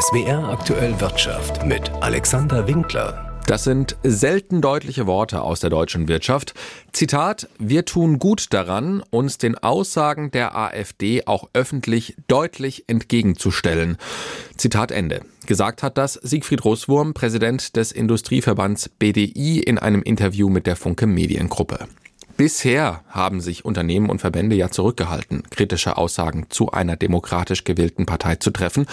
SWR aktuell Wirtschaft mit Alexander Winkler. Das sind selten deutliche Worte aus der deutschen Wirtschaft. Zitat, wir tun gut daran, uns den Aussagen der AfD auch öffentlich deutlich entgegenzustellen. Zitat Ende. Gesagt hat das Siegfried Russwurm, Präsident des Industrieverbands BDI in einem Interview mit der Funke Mediengruppe. Bisher haben sich Unternehmen und Verbände ja zurückgehalten, kritische Aussagen zu einer demokratisch gewählten Partei zu treffen.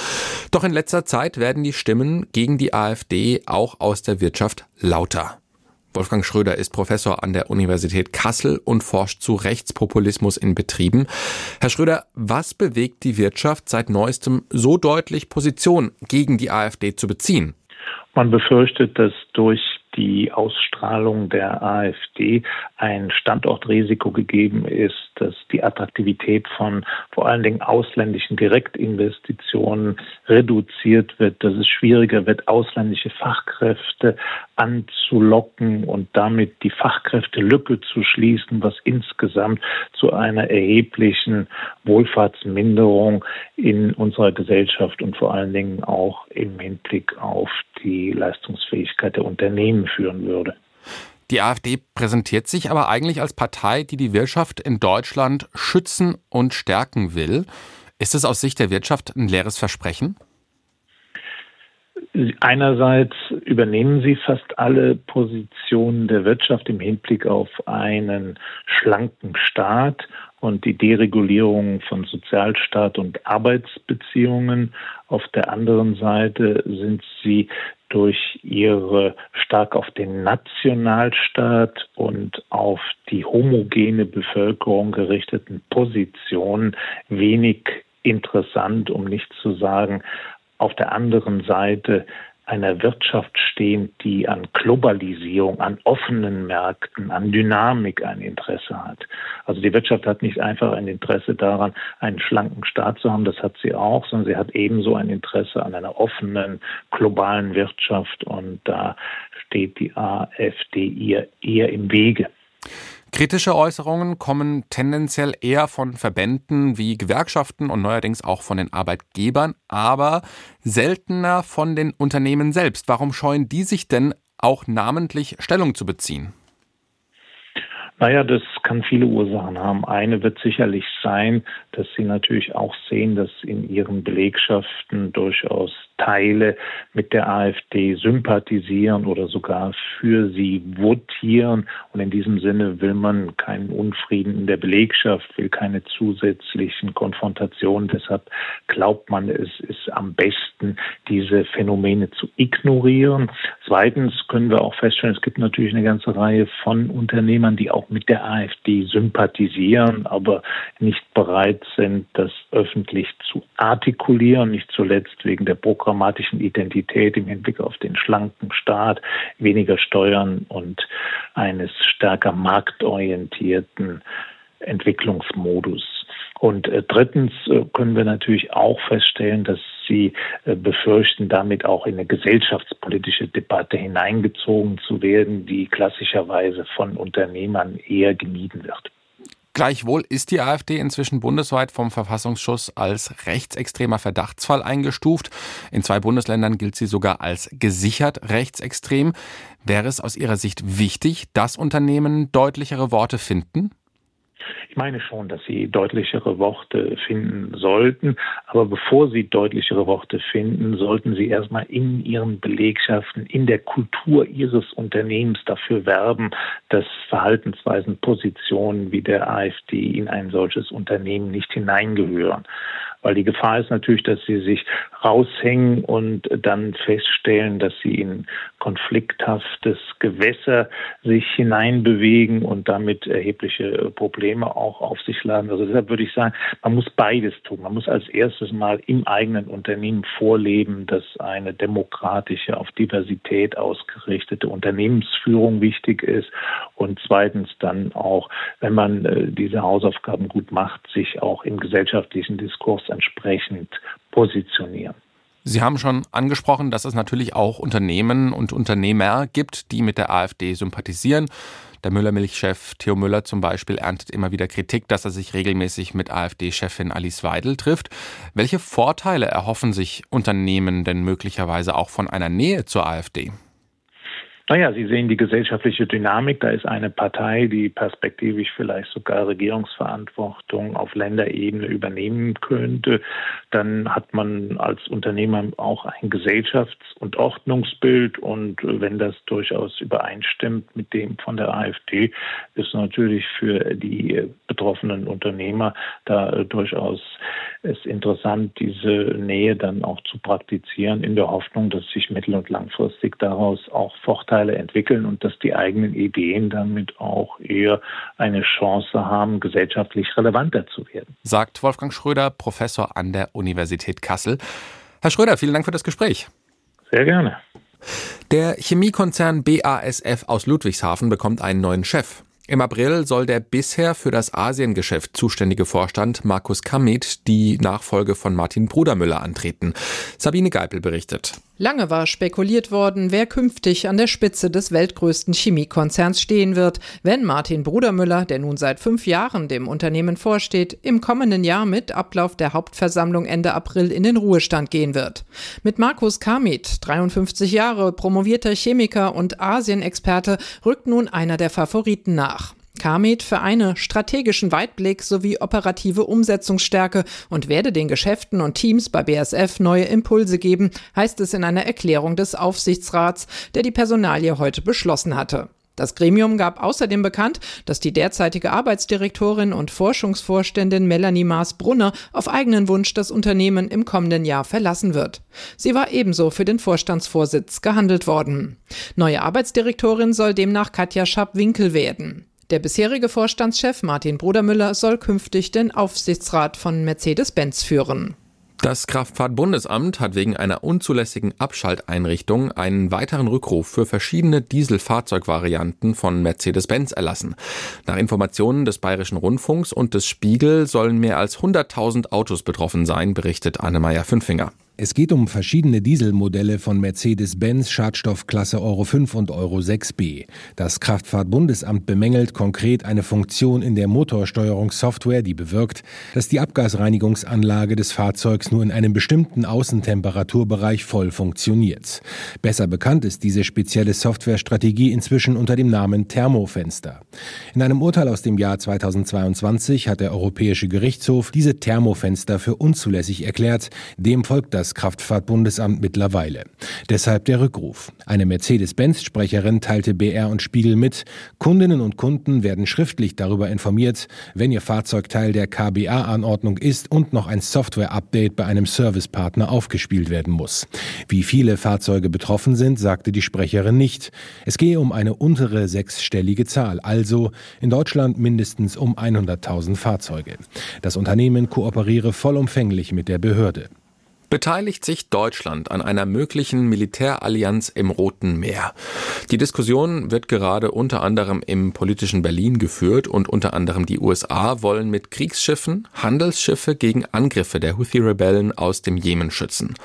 Doch in letzter Zeit werden die Stimmen gegen die AfD auch aus der Wirtschaft lauter. Wolfgang Schröder ist Professor an der Universität Kassel und forscht zu Rechtspopulismus in Betrieben. Herr Schröder, was bewegt die Wirtschaft seit neuestem so deutlich Position gegen die AfD zu beziehen? Man befürchtet, dass durch die Ausstrahlung der AfD ein Standortrisiko gegeben ist, dass die Attraktivität von vor allen Dingen ausländischen Direktinvestitionen reduziert wird, dass es schwieriger wird, ausländische Fachkräfte anzulocken und damit die Fachkräftelücke zu schließen, was insgesamt zu einer erheblichen Wohlfahrtsminderung in unserer Gesellschaft und vor allen Dingen auch im Hinblick auf die Leistungsfähigkeit der Unternehmen führen würde. Die AfD präsentiert sich aber eigentlich als Partei, die die Wirtschaft in Deutschland schützen und stärken will. Ist es aus Sicht der Wirtschaft ein leeres Versprechen? Einerseits übernehmen sie fast alle Positionen der Wirtschaft im Hinblick auf einen schlanken Staat und die Deregulierung von Sozialstaat und Arbeitsbeziehungen. Auf der anderen Seite sind sie durch ihre stark auf den Nationalstaat und auf die homogene Bevölkerung gerichteten Positionen wenig interessant, um nicht zu sagen, auf der anderen Seite einer Wirtschaft stehen, die an Globalisierung, an offenen Märkten, an Dynamik ein Interesse hat. Also die Wirtschaft hat nicht einfach ein Interesse daran, einen schlanken Staat zu haben, das hat sie auch, sondern sie hat ebenso ein Interesse an einer offenen globalen Wirtschaft und da steht die AfD ihr eher im Wege. Kritische Äußerungen kommen tendenziell eher von Verbänden wie Gewerkschaften und neuerdings auch von den Arbeitgebern, aber seltener von den Unternehmen selbst. Warum scheuen die sich denn auch namentlich Stellung zu beziehen? Naja, das kann viele Ursachen haben. Eine wird sicherlich sein, dass sie natürlich auch sehen, dass in ihren Belegschaften durchaus Teile mit der AfD sympathisieren oder sogar für sie votieren. Und in diesem Sinne will man keinen Unfrieden in der Belegschaft, will keine zusätzlichen Konfrontationen. Deshalb glaubt man, es ist am besten, diese Phänomene zu ignorieren. Zweitens können wir auch feststellen, es gibt natürlich eine ganze Reihe von Unternehmern, die auch mit der AfD sympathisieren, aber nicht bereit sind, das öffentlich zu artikulieren, nicht zuletzt wegen der Programm programmatischen Identität im Hinblick auf den schlanken Staat, weniger Steuern und eines stärker marktorientierten Entwicklungsmodus. Und äh, drittens äh, können wir natürlich auch feststellen, dass sie äh, befürchten, damit auch in eine gesellschaftspolitische Debatte hineingezogen zu werden, die klassischerweise von Unternehmern eher gemieden wird. Gleichwohl ist die AfD inzwischen bundesweit vom Verfassungsschutz als rechtsextremer Verdachtsfall eingestuft. In zwei Bundesländern gilt sie sogar als gesichert rechtsextrem. Wäre es aus Ihrer Sicht wichtig, dass Unternehmen deutlichere Worte finden? Ich meine schon, dass Sie deutlichere Worte finden sollten. Aber bevor Sie deutlichere Worte finden, sollten Sie erstmal in Ihren Belegschaften, in der Kultur Ihres Unternehmens dafür werben, dass Verhaltensweisen, Positionen wie der AfD in ein solches Unternehmen nicht hineingehören. Weil die Gefahr ist natürlich, dass sie sich raushängen und dann feststellen, dass sie in konflikthaftes Gewässer sich hineinbewegen und damit erhebliche Probleme auch auf sich laden. Also deshalb würde ich sagen, man muss beides tun. Man muss als erstes mal im eigenen Unternehmen vorleben, dass eine demokratische, auf Diversität ausgerichtete Unternehmensführung wichtig ist und zweitens dann auch, wenn man äh, diese Hausaufgaben gut macht, sich auch im gesellschaftlichen Diskurs entsprechend positionieren. Sie haben schon angesprochen, dass es natürlich auch Unternehmen und Unternehmer gibt, die mit der AfD sympathisieren. Der Müller-Milch-Chef Theo Müller zum Beispiel erntet immer wieder Kritik, dass er sich regelmäßig mit AfD-Chefin Alice Weidel trifft. Welche Vorteile erhoffen sich Unternehmen denn möglicherweise auch von einer Nähe zur AfD? Naja, Sie sehen die gesellschaftliche Dynamik. Da ist eine Partei, die perspektivisch vielleicht sogar Regierungsverantwortung auf Länderebene übernehmen könnte. Dann hat man als Unternehmer auch ein Gesellschafts- und Ordnungsbild. Und wenn das durchaus übereinstimmt mit dem von der AfD, ist natürlich für die betroffenen Unternehmer da durchaus es interessant, diese Nähe dann auch zu praktizieren, in der Hoffnung, dass sich mittel- und langfristig daraus auch Vorteile Vorteile entwickeln und dass die eigenen Ideen damit auch eher eine Chance haben, gesellschaftlich relevanter zu werden. Sagt Wolfgang Schröder, Professor an der Universität Kassel. Herr Schröder, vielen Dank für das Gespräch. Sehr gerne. Der Chemiekonzern BASF aus Ludwigshafen bekommt einen neuen Chef. Im April soll der bisher für das Asiengeschäft zuständige Vorstand Markus Kamit die Nachfolge von Martin Brudermüller antreten. Sabine Geipel berichtet. Lange war spekuliert worden, wer künftig an der Spitze des weltgrößten Chemiekonzerns stehen wird, wenn Martin Brudermüller, der nun seit fünf Jahren dem Unternehmen vorsteht, im kommenden Jahr mit Ablauf der Hauptversammlung Ende April in den Ruhestand gehen wird. Mit Markus Kamit, 53 Jahre, promovierter Chemiker und Asienexperte, rückt nun einer der Favoriten nach. Kamit vereine strategischen Weitblick sowie operative Umsetzungsstärke und werde den Geschäften und Teams bei BSF neue Impulse geben, heißt es in einer Erklärung des Aufsichtsrats, der die Personalie heute beschlossen hatte. Das Gremium gab außerdem bekannt, dass die derzeitige Arbeitsdirektorin und Forschungsvorständin Melanie Maas-Brunner auf eigenen Wunsch das Unternehmen im kommenden Jahr verlassen wird. Sie war ebenso für den Vorstandsvorsitz gehandelt worden. Neue Arbeitsdirektorin soll demnach Katja Schapp-Winkel werden. Der bisherige Vorstandschef Martin Brudermüller soll künftig den Aufsichtsrat von Mercedes-Benz führen. Das Kraftfahrtbundesamt hat wegen einer unzulässigen Abschalteinrichtung einen weiteren Rückruf für verschiedene Dieselfahrzeugvarianten von Mercedes-Benz erlassen. Nach Informationen des Bayerischen Rundfunks und des Spiegel sollen mehr als 100.000 Autos betroffen sein, berichtet Annemeier Fünfinger. Es geht um verschiedene Dieselmodelle von Mercedes-Benz Schadstoffklasse Euro 5 und Euro 6b. Das Kraftfahrtbundesamt bemängelt konkret eine Funktion in der Motorsteuerungssoftware, die bewirkt, dass die Abgasreinigungsanlage des Fahrzeugs nur in einem bestimmten Außentemperaturbereich voll funktioniert. Besser bekannt ist diese spezielle Softwarestrategie inzwischen unter dem Namen Thermofenster. In einem Urteil aus dem Jahr 2022 hat der Europäische Gerichtshof diese Thermofenster für unzulässig erklärt. Dem folgt das das Kraftfahrtbundesamt mittlerweile. Deshalb der Rückruf. Eine Mercedes-Benz-Sprecherin teilte BR und Spiegel mit, Kundinnen und Kunden werden schriftlich darüber informiert, wenn ihr Fahrzeug Teil der KBA-Anordnung ist und noch ein Software-Update bei einem Servicepartner aufgespielt werden muss. Wie viele Fahrzeuge betroffen sind, sagte die Sprecherin nicht. Es gehe um eine untere sechsstellige Zahl, also in Deutschland mindestens um 100.000 Fahrzeuge. Das Unternehmen kooperiere vollumfänglich mit der Behörde. Beteiligt sich Deutschland an einer möglichen Militärallianz im Roten Meer? Die Diskussion wird gerade unter anderem im politischen Berlin geführt und unter anderem die USA wollen mit Kriegsschiffen Handelsschiffe gegen Angriffe der Houthi-Rebellen aus dem Jemen schützen.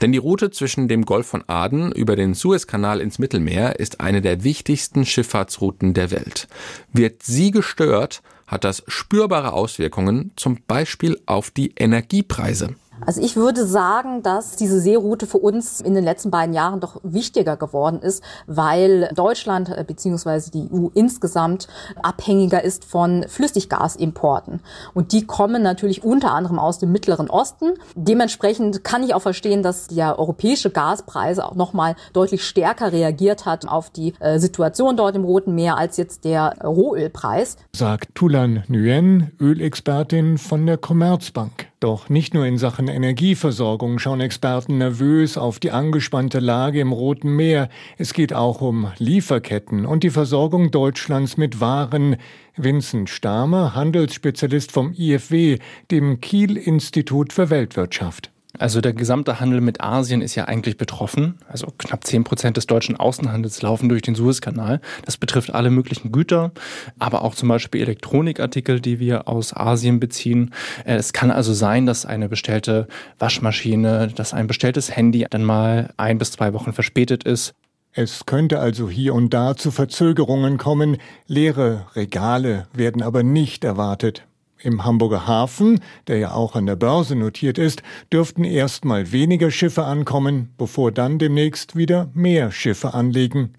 Denn die Route zwischen dem Golf von Aden über den Suezkanal ins Mittelmeer ist eine der wichtigsten Schifffahrtsrouten der Welt. Wird sie gestört, hat das spürbare Auswirkungen, zum Beispiel auf die Energiepreise. Also ich würde sagen, dass diese Seeroute für uns in den letzten beiden Jahren doch wichtiger geworden ist, weil Deutschland äh, bzw. die EU insgesamt abhängiger ist von Flüssiggasimporten. Und die kommen natürlich unter anderem aus dem Mittleren Osten. Dementsprechend kann ich auch verstehen, dass der europäische Gaspreise auch nochmal deutlich stärker reagiert hat auf die äh, Situation dort im Roten Meer als jetzt der Rohölpreis. Sagt Tulan Nguyen, Ölexpertin von der Commerzbank. Doch nicht nur in Sachen Energieversorgung schauen Experten nervös auf die angespannte Lage im Roten Meer. Es geht auch um Lieferketten und die Versorgung Deutschlands mit Waren. Vincent Stamer, Handelsspezialist vom IFW, dem Kiel Institut für Weltwirtschaft. Also der gesamte Handel mit Asien ist ja eigentlich betroffen. Also knapp 10 Prozent des deutschen Außenhandels laufen durch den Suezkanal. Das betrifft alle möglichen Güter, aber auch zum Beispiel Elektronikartikel, die wir aus Asien beziehen. Äh, es kann also sein, dass eine bestellte Waschmaschine, dass ein bestelltes Handy dann mal ein bis zwei Wochen verspätet ist. Es könnte also hier und da zu Verzögerungen kommen, leere Regale werden aber nicht erwartet. Im Hamburger Hafen, der ja auch an der Börse notiert ist, dürften erstmal weniger Schiffe ankommen, bevor dann demnächst wieder mehr Schiffe anlegen.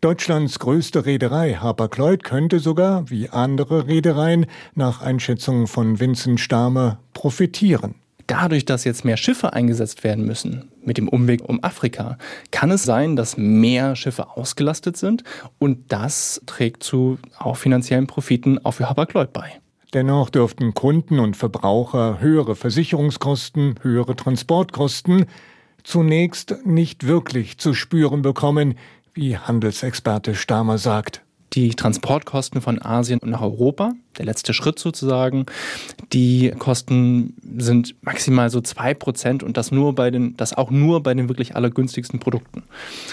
Deutschlands größte Reederei Hapag-Lloyd könnte sogar, wie andere Reedereien, nach Einschätzung von Vincent Stamer profitieren. Dadurch, dass jetzt mehr Schiffe eingesetzt werden müssen, mit dem Umweg um Afrika, kann es sein, dass mehr Schiffe ausgelastet sind und das trägt zu auch finanziellen Profiten auch für Hapag-Lloyd bei. Dennoch dürften Kunden und Verbraucher höhere Versicherungskosten, höhere Transportkosten zunächst nicht wirklich zu spüren bekommen, wie Handelsexperte Stamer sagt die Transportkosten von Asien nach Europa, der letzte Schritt sozusagen, die Kosten sind maximal so zwei Prozent und das nur bei den, das auch nur bei den wirklich allergünstigsten Produkten.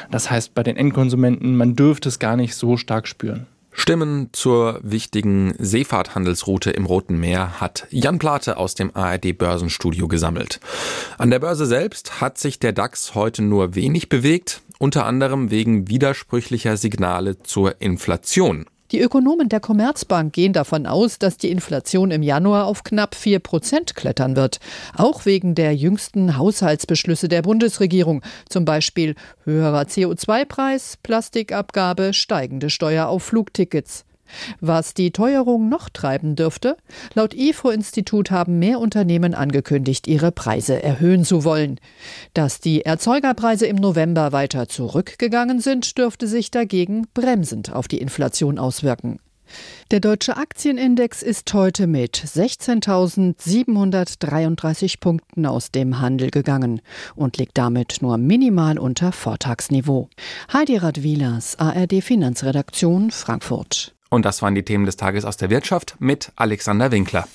Das heißt, bei den Endkonsumenten, man dürfte es gar nicht so stark spüren. Stimmen zur wichtigen Seefahrthandelsroute im Roten Meer hat Jan Plate aus dem ARD Börsenstudio gesammelt. An der Börse selbst hat sich der DAX heute nur wenig bewegt unter anderem wegen widersprüchlicher Signale zur Inflation. Die Ökonomen der Commerzbank gehen davon aus, dass die Inflation im Januar auf knapp 4 Prozent klettern wird. Auch wegen der jüngsten Haushaltsbeschlüsse der Bundesregierung. Zum Beispiel höherer CO2-Preis, Plastikabgabe, steigende Steuer auf Flugtickets. Was die Teuerung noch treiben dürfte? Laut IFO-Institut haben mehr Unternehmen angekündigt, ihre Preise erhöhen zu wollen. Dass die Erzeugerpreise im November weiter zurückgegangen sind, dürfte sich dagegen bremsend auf die Inflation auswirken. Der deutsche Aktienindex ist heute mit 16.733 Punkten aus dem Handel gegangen und liegt damit nur minimal unter Vortagsniveau. Heidi Radwilas, ARD Finanzredaktion, Frankfurt. Und das waren die Themen des Tages aus der Wirtschaft mit Alexander Winkler.